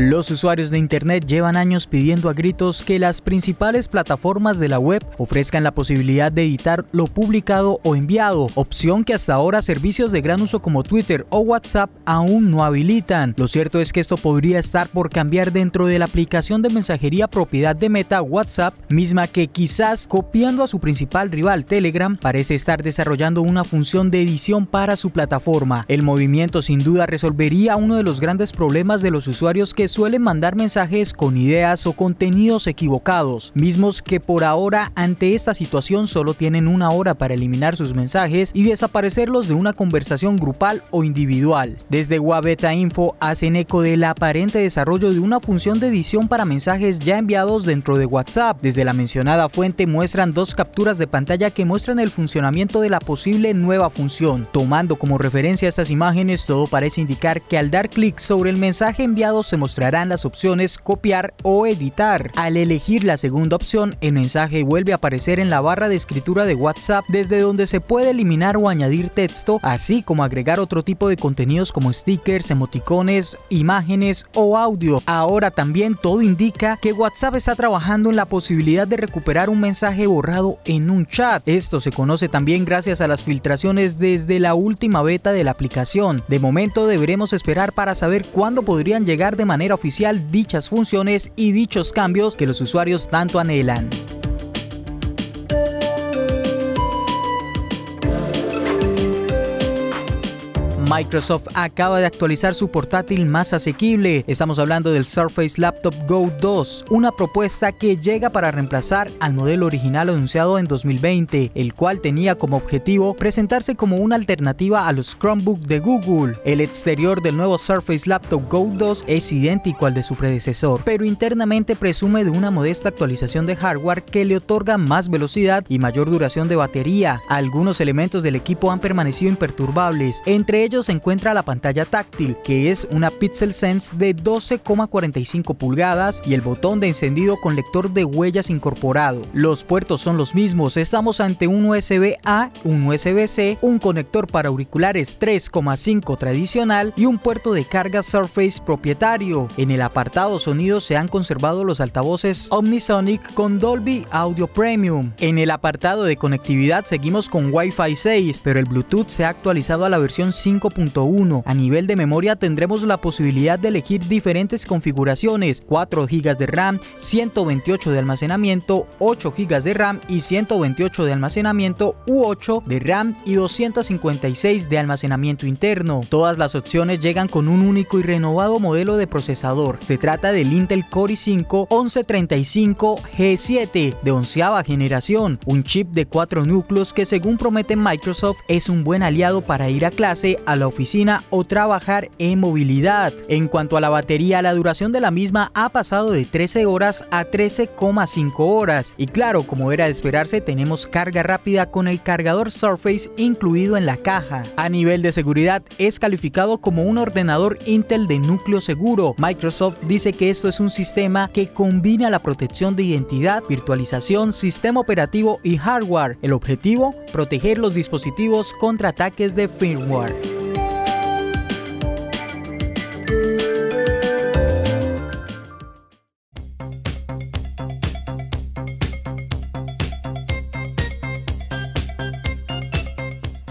Los usuarios de Internet llevan años pidiendo a gritos que las principales plataformas de la web ofrezcan la posibilidad de editar lo publicado o enviado, opción que hasta ahora servicios de gran uso como Twitter o WhatsApp aún no habilitan. Lo cierto es que esto podría estar por cambiar dentro de la aplicación de mensajería propiedad de Meta WhatsApp, misma que quizás copiando a su principal rival Telegram parece estar desarrollando una función de edición para su plataforma. El movimiento sin duda resolvería uno de los grandes problemas de los usuarios que suelen mandar mensajes con ideas o contenidos equivocados, mismos que por ahora ante esta situación solo tienen una hora para eliminar sus mensajes y desaparecerlos de una conversación grupal o individual. Desde Wabeta Info hacen eco del aparente desarrollo de una función de edición para mensajes ya enviados dentro de WhatsApp. Desde la mencionada fuente muestran dos capturas de pantalla que muestran el funcionamiento de la posible nueva función. Tomando como referencia estas imágenes, todo parece indicar que al dar clic sobre el mensaje enviado se mostrará mostrarán las opciones copiar o editar. Al elegir la segunda opción, el mensaje vuelve a aparecer en la barra de escritura de WhatsApp desde donde se puede eliminar o añadir texto, así como agregar otro tipo de contenidos como stickers, emoticones, imágenes o audio. Ahora también todo indica que WhatsApp está trabajando en la posibilidad de recuperar un mensaje borrado en un chat. Esto se conoce también gracias a las filtraciones desde la última beta de la aplicación. De momento deberemos esperar para saber cuándo podrían llegar de manera oficial dichas funciones y dichos cambios que los usuarios tanto anhelan. Microsoft acaba de actualizar su portátil más asequible. Estamos hablando del Surface Laptop Go 2, una propuesta que llega para reemplazar al modelo original anunciado en 2020, el cual tenía como objetivo presentarse como una alternativa a los Chromebook de Google. El exterior del nuevo Surface Laptop Go 2 es idéntico al de su predecesor, pero internamente presume de una modesta actualización de hardware que le otorga más velocidad y mayor duración de batería. Algunos elementos del equipo han permanecido imperturbables, entre ellos se encuentra la pantalla táctil, que es una Pixel Sense de 12,45 pulgadas y el botón de encendido con lector de huellas incorporado. Los puertos son los mismos, estamos ante un USB A, un USB C, un conector para auriculares 3,5 tradicional y un puerto de carga Surface propietario. En el apartado sonido se han conservado los altavoces Omnisonic con Dolby Audio Premium. En el apartado de conectividad seguimos con Wi-Fi 6, pero el Bluetooth se ha actualizado a la versión 5 a nivel de memoria tendremos la posibilidad de elegir diferentes configuraciones, 4 GB de RAM, 128 de almacenamiento, 8 GB de RAM y 128 de almacenamiento u 8 de RAM y 256 de almacenamiento interno. Todas las opciones llegan con un único y renovado modelo de procesador. Se trata del Intel Core i5 1135 G7 de onceava generación, un chip de 4 núcleos que según promete Microsoft es un buen aliado para ir a clase a la oficina o trabajar en movilidad. En cuanto a la batería, la duración de la misma ha pasado de 13 horas a 13,5 horas. Y claro, como era de esperarse, tenemos carga rápida con el cargador Surface incluido en la caja. A nivel de seguridad, es calificado como un ordenador Intel de núcleo seguro. Microsoft dice que esto es un sistema que combina la protección de identidad, virtualización, sistema operativo y hardware. El objetivo, proteger los dispositivos contra ataques de firmware.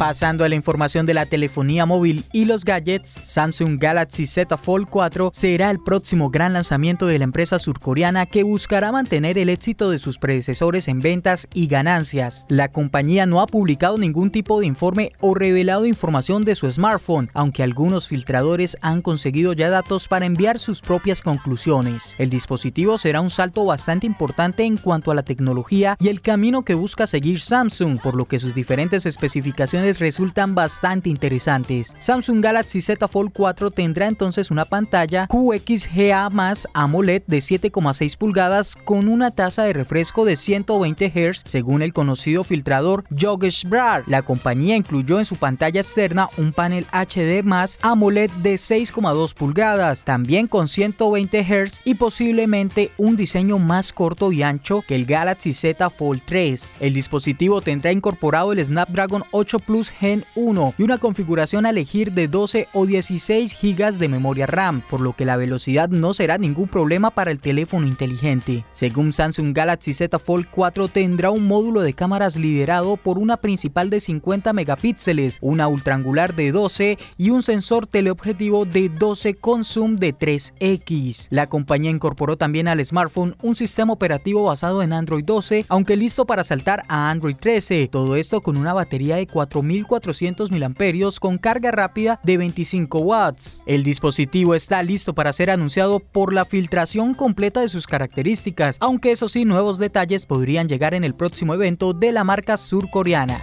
Pasando a la información de la telefonía móvil y los gadgets, Samsung Galaxy Z Fold 4 será el próximo gran lanzamiento de la empresa surcoreana que buscará mantener el éxito de sus predecesores en ventas y ganancias. La compañía no ha publicado ningún tipo de informe o revelado información de su smartphone, aunque algunos filtradores han conseguido ya datos para enviar sus propias conclusiones. El dispositivo será un salto bastante importante en cuanto a la tecnología y el camino que busca seguir Samsung, por lo que sus diferentes especificaciones resultan bastante interesantes. Samsung Galaxy Z Fold 4 tendrá entonces una pantalla QXGA AMOLED de 7,6 pulgadas con una tasa de refresco de 120 Hz según el conocido filtrador Yogesh Brar. La compañía incluyó en su pantalla externa un panel HD AMOLED de 6,2 pulgadas, también con 120 Hz y posiblemente un diseño más corto y ancho que el Galaxy Z Fold 3. El dispositivo tendrá incorporado el Snapdragon 8 Plus Gen 1 y una configuración a elegir de 12 o 16 GB de memoria RAM, por lo que la velocidad no será ningún problema para el teléfono inteligente. Según Samsung Galaxy Z Fold 4 tendrá un módulo de cámaras liderado por una principal de 50 megapíxeles, una ultraangular de 12 y un sensor teleobjetivo de 12 con zoom de 3x. La compañía incorporó también al smartphone un sistema operativo basado en Android 12, aunque listo para saltar a Android 13. Todo esto con una batería de 4400 mAh con carga rápida de 25 watts. El dispositivo está listo para ser anunciado por la filtración completa de sus características, aunque eso sí, nuevos detalles podrían llegar en el próximo evento de la marca surcoreana.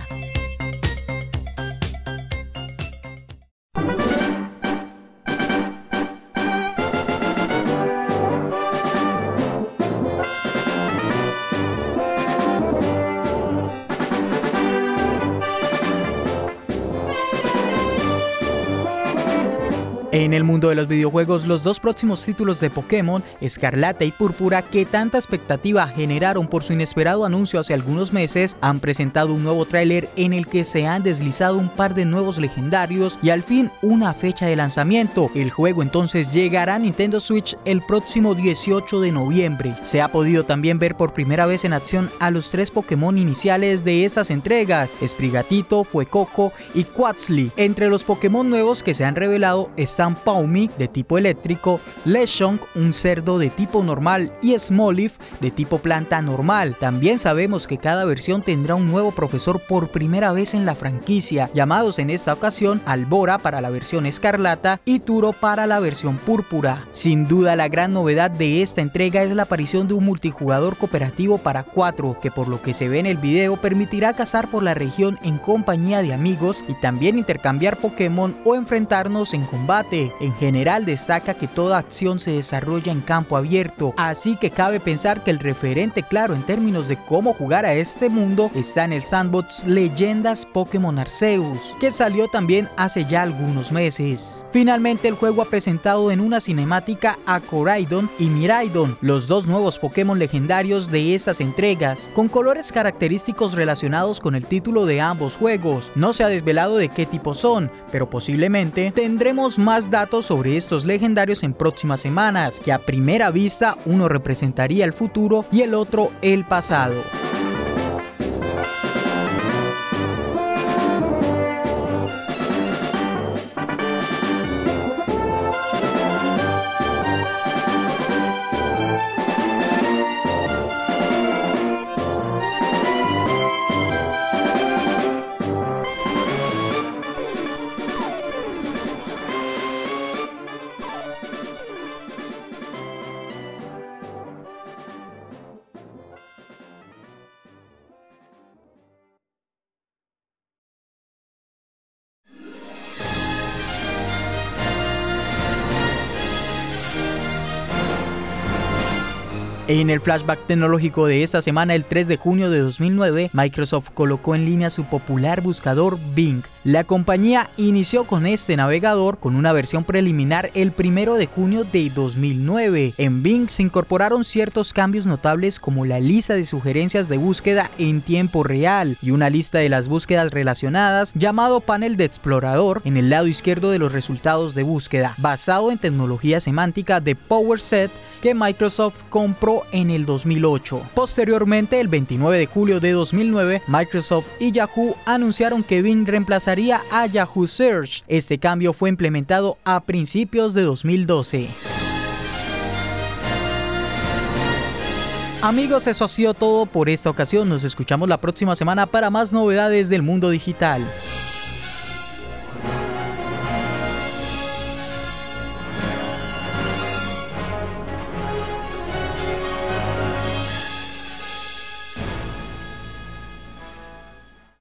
En el mundo de los videojuegos, los dos próximos títulos de Pokémon, Escarlata y Púrpura, que tanta expectativa generaron por su inesperado anuncio hace algunos meses, han presentado un nuevo tráiler en el que se han deslizado un par de nuevos legendarios y al fin una fecha de lanzamiento. El juego entonces llegará a Nintendo Switch el próximo 18 de noviembre. Se ha podido también ver por primera vez en acción a los tres Pokémon iniciales de estas entregas, Sprigatito, Fuecoco y Quaxly. Entre los Pokémon nuevos que se han revelado están Paumi de tipo eléctrico, Lechonk un cerdo de tipo normal y Smoliv de tipo planta normal. También sabemos que cada versión tendrá un nuevo profesor por primera vez en la franquicia, llamados en esta ocasión Albora para la versión escarlata y Turo para la versión púrpura. Sin duda la gran novedad de esta entrega es la aparición de un multijugador cooperativo para 4, que por lo que se ve en el video permitirá cazar por la región en compañía de amigos y también intercambiar Pokémon o enfrentarnos en combate en general destaca que toda acción se desarrolla en campo abierto, así que cabe pensar que el referente claro en términos de cómo jugar a este mundo está en el sandbox Leyendas Pokémon Arceus, que salió también hace ya algunos meses. Finalmente el juego ha presentado en una cinemática a Coraidon y Miraidon, los dos nuevos Pokémon legendarios de estas entregas, con colores característicos relacionados con el título de ambos juegos. No se ha desvelado de qué tipo son, pero posiblemente tendremos datos sobre estos legendarios en próximas semanas, que a primera vista uno representaría el futuro y el otro el pasado. En el flashback tecnológico de esta semana, el 3 de junio de 2009, Microsoft colocó en línea su popular buscador Bing. La compañía inició con este navegador con una versión preliminar el 1 de junio de 2009. En Bing se incorporaron ciertos cambios notables como la lista de sugerencias de búsqueda en tiempo real y una lista de las búsquedas relacionadas llamado panel de explorador en el lado izquierdo de los resultados de búsqueda, basado en tecnología semántica de PowerSet que Microsoft compró en el 2008. Posteriormente, el 29 de julio de 2009, Microsoft y Yahoo anunciaron que Bing reemplazaría a Yahoo Search. Este cambio fue implementado a principios de 2012. Amigos, eso ha sido todo por esta ocasión. Nos escuchamos la próxima semana para más novedades del mundo digital.